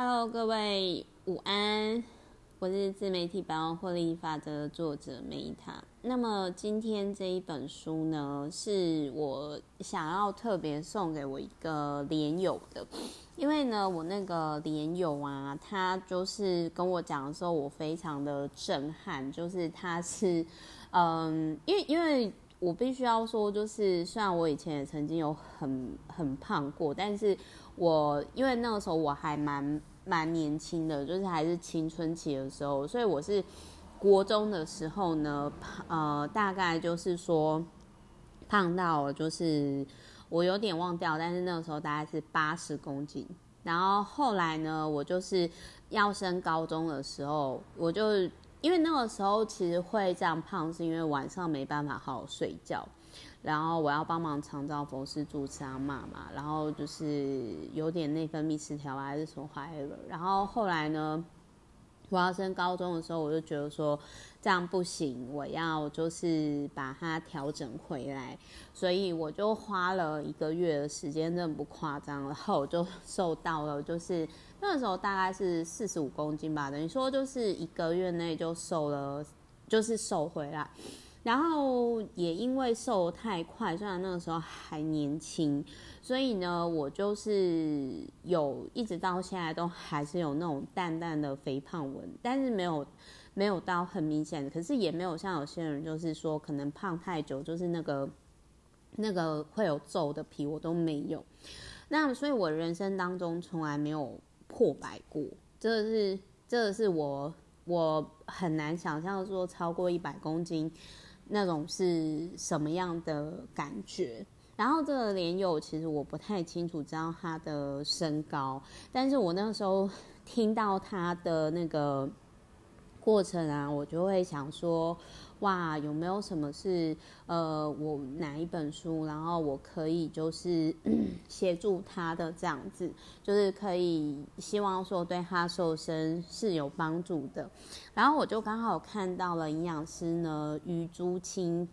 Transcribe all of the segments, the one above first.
Hello，各位午安，我是自媒体百万获利法则的作者 Meta。那么今天这一本书呢，是我想要特别送给我一个连友的，因为呢，我那个连友啊，他就是跟我讲的时候，我非常的震撼，就是他是，嗯，因为因为我必须要说，就是虽然我以前也曾经有很很胖过，但是。我因为那个时候我还蛮蛮年轻的，就是还是青春期的时候，所以我是国中的时候呢，呃，大概就是说胖到就是我有点忘掉，但是那个时候大概是八十公斤。然后后来呢，我就是要升高中的时候，我就因为那个时候其实会这样胖，是因为晚上没办法好好睡觉。然后我要帮忙长照佛师主持阿妈嘛，然后就是有点内分泌失调还是什么坏了。然后后来呢，我要升高中的时候，我就觉得说这样不行，我要就是把它调整回来，所以我就花了一个月的时间，真的不夸张，然后我就 瘦到了，就是那个时候大概是四十五公斤吧，等于说就是一个月内就瘦了，就是瘦回来。然后也因为瘦太快，虽然那个时候还年轻，所以呢，我就是有一直到现在都还是有那种淡淡的肥胖纹，但是没有没有到很明显的，可是也没有像有些人就是说可能胖太久，就是那个那个会有皱的皮，我都没有。那所以我人生当中从来没有破百过，这是这是我我很难想象说超过一百公斤。那种是什么样的感觉？然后这个连友其实我不太清楚知道他的身高，但是我那个时候听到他的那个过程啊，我就会想说。哇，有没有什么是呃，我哪一本书，然后我可以就是 协助他的这样子，就是可以希望说对他瘦身是有帮助的。然后我就刚好看到了营养师呢，余朱青，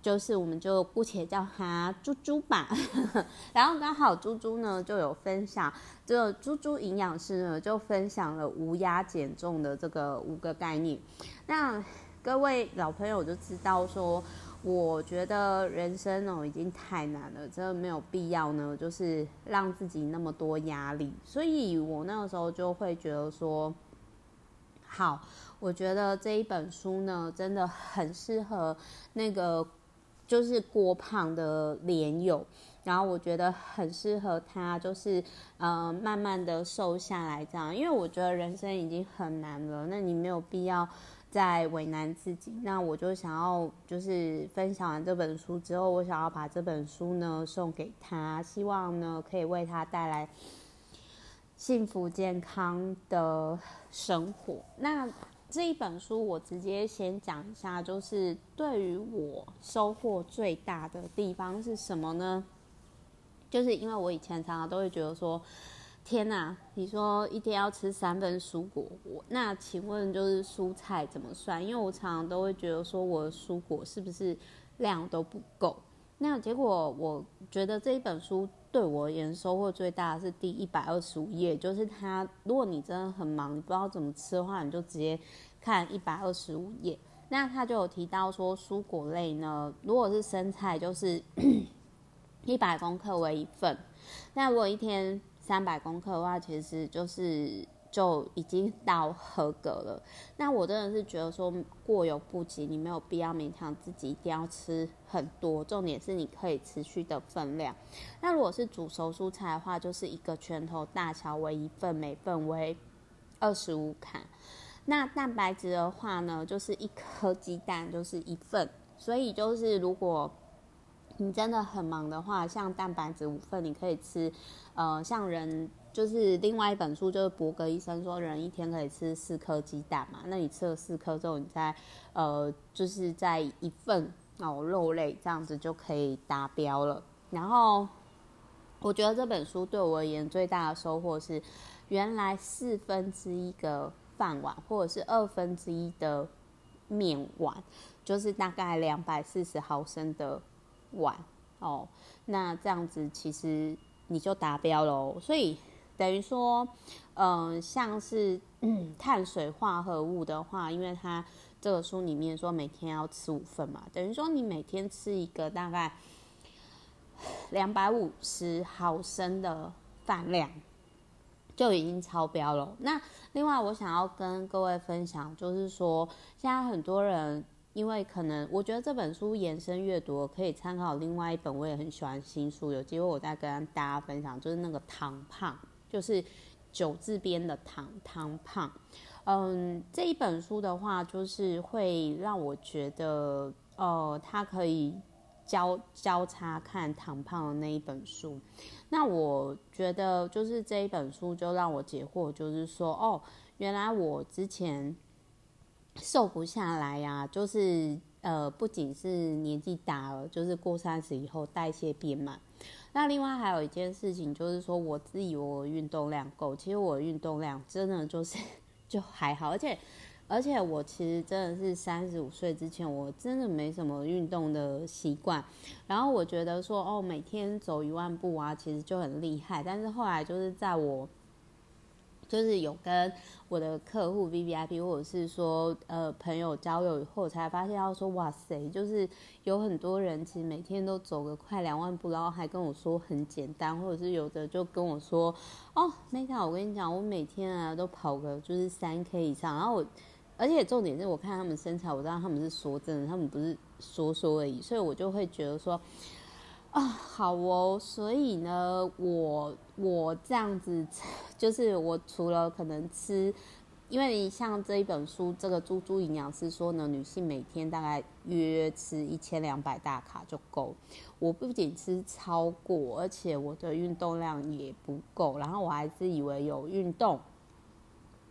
就是我们就姑且叫他猪猪吧。然后刚好猪猪呢就有分享，这个猪猪营养师呢就分享了无压减重的这个五个概念。那各位老朋友就知道说，我觉得人生哦已经太难了，真的没有必要呢，就是让自己那么多压力。所以我那个时候就会觉得说，好，我觉得这一本书呢真的很适合那个就是郭胖的连友，然后我觉得很适合他，就是呃慢慢的瘦下来这样，因为我觉得人生已经很难了，那你没有必要。在为难自己，那我就想要就是分享完这本书之后，我想要把这本书呢送给他，希望呢可以为他带来幸福健康的生活。那这一本书我直接先讲一下，就是对于我收获最大的地方是什么呢？就是因为我以前常常都会觉得说。天呐，你说一天要吃三份蔬果，我那请问就是蔬菜怎么算？因为我常常都会觉得说我的蔬果是不是量都不够？那结果我觉得这一本书对我而言收获最大的是第一百二十五页，就是它，如果你真的很忙，你不知道怎么吃的话，你就直接看一百二十五页。那他就有提到说蔬果类呢，如果是生菜就是 一百公克为一份，那如果一天。三百公克的话，其实就是就已经到合格了。那我真的是觉得说过犹不及，你没有必要勉强自己一定要吃很多。重点是你可以持续的分量。那如果是煮熟蔬菜的话，就是一个拳头大小为一份，每份为二十五卡。那蛋白质的话呢，就是一颗鸡蛋就是一份。所以就是如果你真的很忙的话，像蛋白质五份，你可以吃，呃，像人就是另外一本书，就是博格医生说，人一天可以吃四颗鸡蛋嘛，那你吃了四颗之后，你再呃，就是在一份哦肉类这样子就可以达标了。然后我觉得这本书对我而言最大的收获是，原来四分之一个饭碗或者是二分之一的面碗，就是大概两百四十毫升的。碗哦，那这样子其实你就达标喽。所以等于说，嗯、像是、碳水化合物的话，因为它这个书里面说每天要吃五份嘛，等于说你每天吃一个大概两百五十毫升的饭量，就已经超标了。那另外，我想要跟各位分享，就是说，现在很多人。因为可能我觉得这本书延伸阅读可以参考另外一本，我也很喜欢新书，有机会我再跟大家分享，就是那个糖胖，就是九字边的糖糖胖。嗯，这一本书的话，就是会让我觉得，呃，它可以交交叉看糖胖的那一本书。那我觉得就是这一本书就让我解惑，就是说，哦，原来我之前。瘦不下来呀、就是呃，不仅是年纪大了，就是过三十以后代谢变慢。那另外还有一件事情，就是说我自以为我运动量够，其实我运动量真的就是 就还好，而且而且我其实真的是三十五岁之前，我真的没什么运动的习惯。然后我觉得说哦，每天走一万步啊，其实就很厉害。但是后来就是在我。就是有跟我的客户 VVIP 或者是说呃朋友交流以后，才发现要说哇塞，就是有很多人其实每天都走个快两万步，然后还跟我说很简单，或者是有的就跟我说哦，Meta，我跟你讲，我每天啊都跑个就是三 K 以上，然后我而且重点是我看他们身材，我知道他们是说真的，他们不是说说而已，所以我就会觉得说。啊，好哦，所以呢，我我这样子，就是我除了可能吃，因为像这一本书，这个猪猪营养师说呢，女性每天大概约吃一千两百大卡就够。我不仅吃超过，而且我的运动量也不够，然后我还是以为有运动，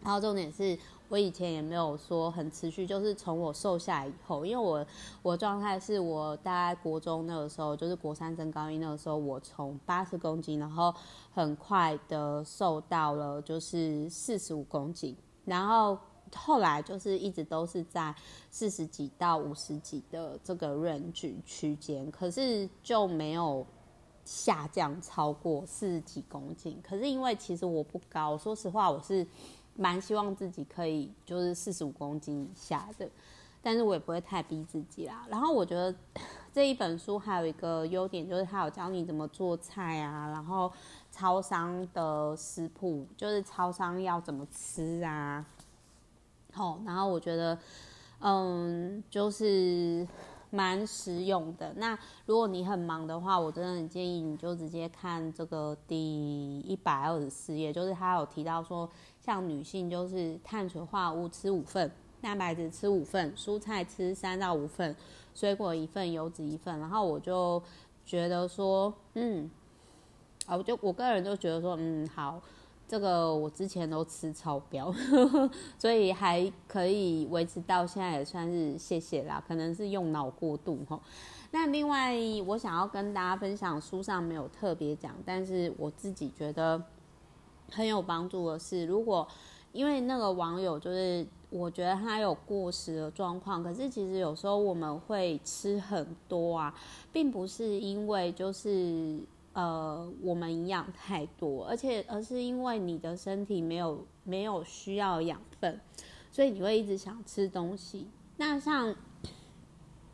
然后重点是。我以前也没有说很持续，就是从我瘦下来以后，因为我我状态是我大概国中那个时候，就是国三升高一那个时候，我从八十公斤，然后很快的瘦到了就是四十五公斤，然后后来就是一直都是在四十几到五十几的这个 range 区间，可是就没有下降超过四十几公斤。可是因为其实我不高，说实话我是。蛮希望自己可以就是四十五公斤以下的，但是我也不会太逼自己啦。然后我觉得 这一本书还有一个优点，就是它有教你怎么做菜啊，然后超商的食谱，就是超商要怎么吃啊。好，然后我觉得，嗯，就是。蛮实用的。那如果你很忙的话，我真的很建议你就直接看这个第一百二十四页，就是他有提到说，像女性就是碳水化合物吃五份，蛋白质吃五份，蔬菜吃三到五份，水果一份，油脂一份。然后我就觉得说，嗯，啊，我就我个人就觉得说，嗯，好。这个我之前都吃超标，所以还可以维持到现在，也算是谢谢啦。可能是用脑过度吼。那另外，我想要跟大家分享，书上没有特别讲，但是我自己觉得很有帮助的是，如果因为那个网友就是，我觉得他有过食的状况，可是其实有时候我们会吃很多啊，并不是因为就是。呃，我们营养太多，而且而是因为你的身体没有没有需要养分，所以你会一直想吃东西。那像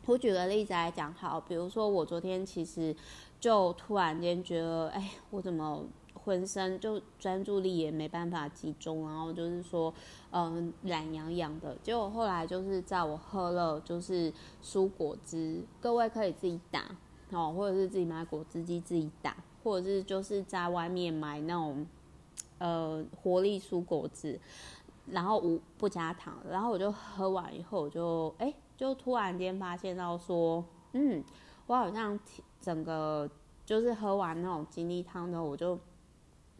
我举个例子来讲，好，比如说我昨天其实就突然间觉得，哎，我怎么浑身就专注力也没办法集中，然后就是说，嗯，懒洋洋的。结果后来就是在我喝了就是蔬果汁，各位可以自己打。哦，或者是自己买果汁机自己打，或者是就是在外面买那种呃活力蔬果汁，然后无不加糖，然后我就喝完以后，我就哎、就突然间发现到说，嗯，我好像整个就是喝完那种精力汤的，我就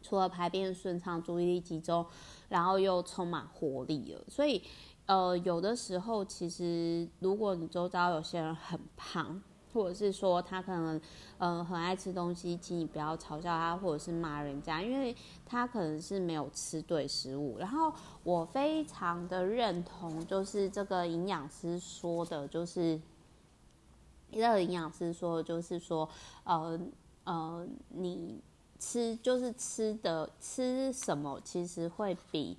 除了排便顺畅、注意力集中，然后又充满活力了。所以呃，有的时候其实如果你周遭有些人很胖。或者是说他可能，呃，很爱吃东西，请你不要嘲笑他，或者是骂人家，因为他可能是没有吃对食物。然后我非常的认同，就是这个营养师说的，就是这个营养师说的，就是说，呃呃，你吃就是吃的吃什么，其实会比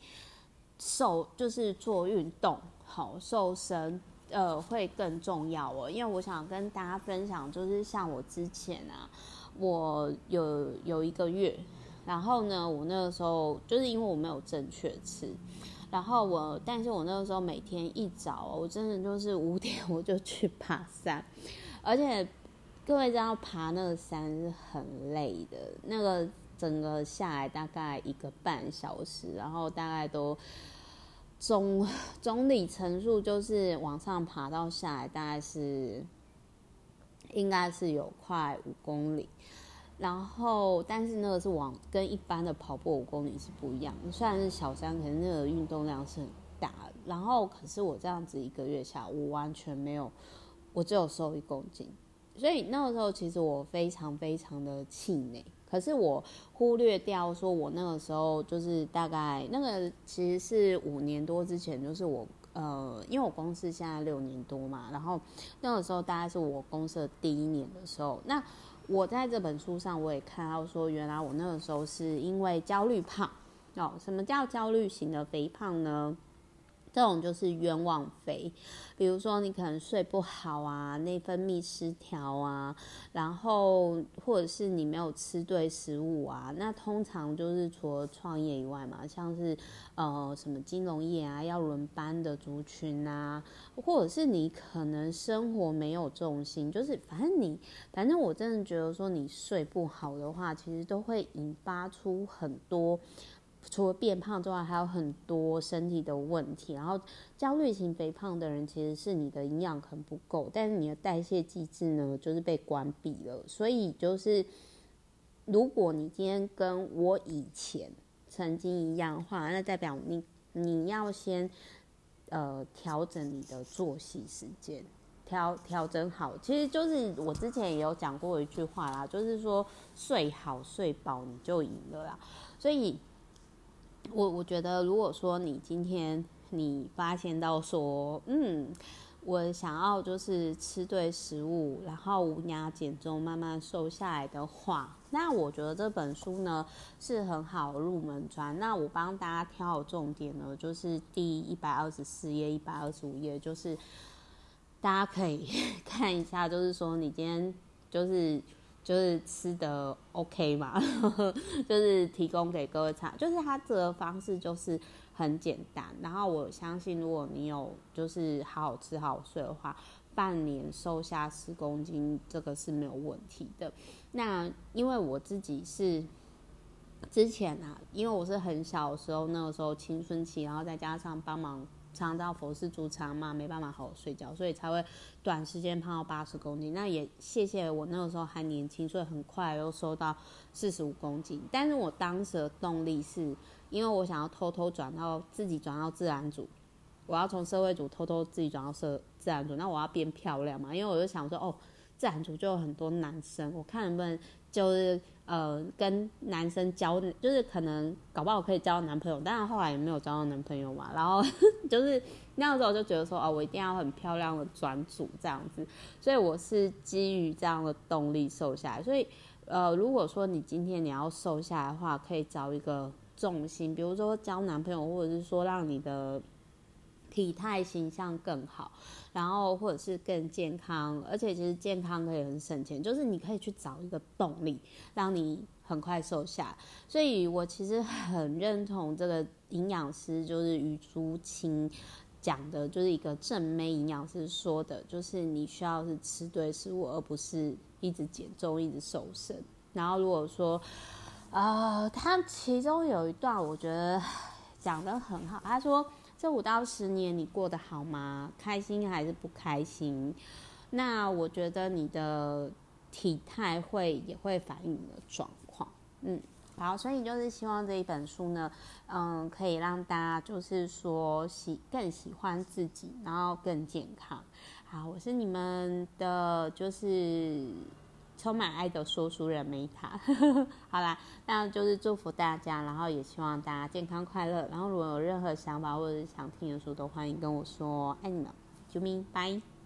瘦就是做运动好瘦身呃会更重要哦。因为我想跟大家分享，就是像我之前啊，我有有一个月，然后呢，我那个时候就是因为我没有正确吃，然后我但是我那个时候每天一早，我真的就是五点 我就去爬山，而且。各位知道爬那个山是很累的，那个整个下来大概一个半小时，然后大概都总总里程数就是往上爬到下来大概是应该是有快五公里，然后但是那个是往跟一般的跑步五公里是不一样，虽然是小山，可是那个运动量是很大，然后可是我这样子一个月下，我完全没有，我只有瘦一公斤。所以那个时候，其实我非常非常的气馁。可是我忽略掉，说我那个时候就是大概那个其实是五年多之前，就是我呃，因为我公司现在六年多嘛，然后那个时候大概是我公司的第一年的时候。那我在这本书上我也看到说，原来我那个时候是因为焦虑胖哦。什么叫焦虑型的肥胖呢？这种就是冤枉肥，比如说你可能睡不好啊，内分泌失调啊，然后或者是你没有吃对食物啊，那通常就是除了创业以外嘛，像是呃什么金融业啊要轮班的族群啊，或者是你可能生活没有重心，就是反正你反正我真的觉得说你睡不好的话，其实都会引发出很多。除了变胖之外，还有很多身体的问题。然后，焦虑型肥胖的人其实是你的营养可能不够，但是你的代谢机制呢，就是被关闭了。所以，就是如果你今天跟我以前曾经一样的话，那代表你你要先呃调整你的作息时间，调调整好。其实就是我之前也有讲过一句话啦，就是说睡好睡饱你就赢了啦。所以。我我觉得，如果说你今天你发现到说，嗯，我想要就是吃对食物，然后无压减重，慢慢瘦下来的话，那我觉得这本书呢是很好入门专。那我帮大家挑好重点呢，就是第一百二十四页、一百二十五页，就是大家可以 看一下，就是说你今天就是。就是吃的 OK 嘛，就是提供给各位参，就是它这个方式就是很简单。然后我相信，如果你有就是好好吃好好睡的话，半年瘦下十公斤，这个是没有问题的。那因为我自己是之前啊，因为我是很小的时候，那个时候青春期，然后再加上帮忙。常到佛寺驻仓嘛，没办法好好睡觉，所以才会短时间胖到八十公斤。那也谢谢我那个时候还年轻，所以很快又瘦到四十五公斤。但是我当时的动力是因为我想要偷偷转到自己转到自然组，我要从社会组偷偷自己转到社自然组，那我要变漂亮嘛，因为我就想说哦，自然组就有很多男生，我看能不能就是。呃，跟男生交就是可能搞不好可以交男朋友，但是后来也没有交到男朋友嘛。然后 就是那个时候就觉得说，哦，我一定要很漂亮的转组这样子。所以我是基于这样的动力瘦下来。所以呃，如果说你今天你要瘦下来的话，可以找一个重心，比如说交男朋友，或者是说让你的。体态形象更好，然后或者是更健康，而且其实健康可以很省钱，就是你可以去找一个动力，让你很快瘦下。所以我其实很认同这个营养师，就是余朱青讲的，就是一个正妹营养师说的，就是你需要是吃对食物，而不是一直减重、一直瘦身。然后如果说，呃，他其中有一段我觉得讲得很好，他说。这五到十年你过得好吗？开心还是不开心？那我觉得你的体态会也会反映你的状况。嗯，好，所以就是希望这一本书呢，嗯，可以让大家就是说喜更喜欢自己，然后更健康。好，我是你们的，就是。充满爱的说书人梅塔，好啦，那就是祝福大家，然后也希望大家健康快乐。然后如果有任何想法或者是想听的书，都欢迎跟我说。爱你们，啾咪，拜。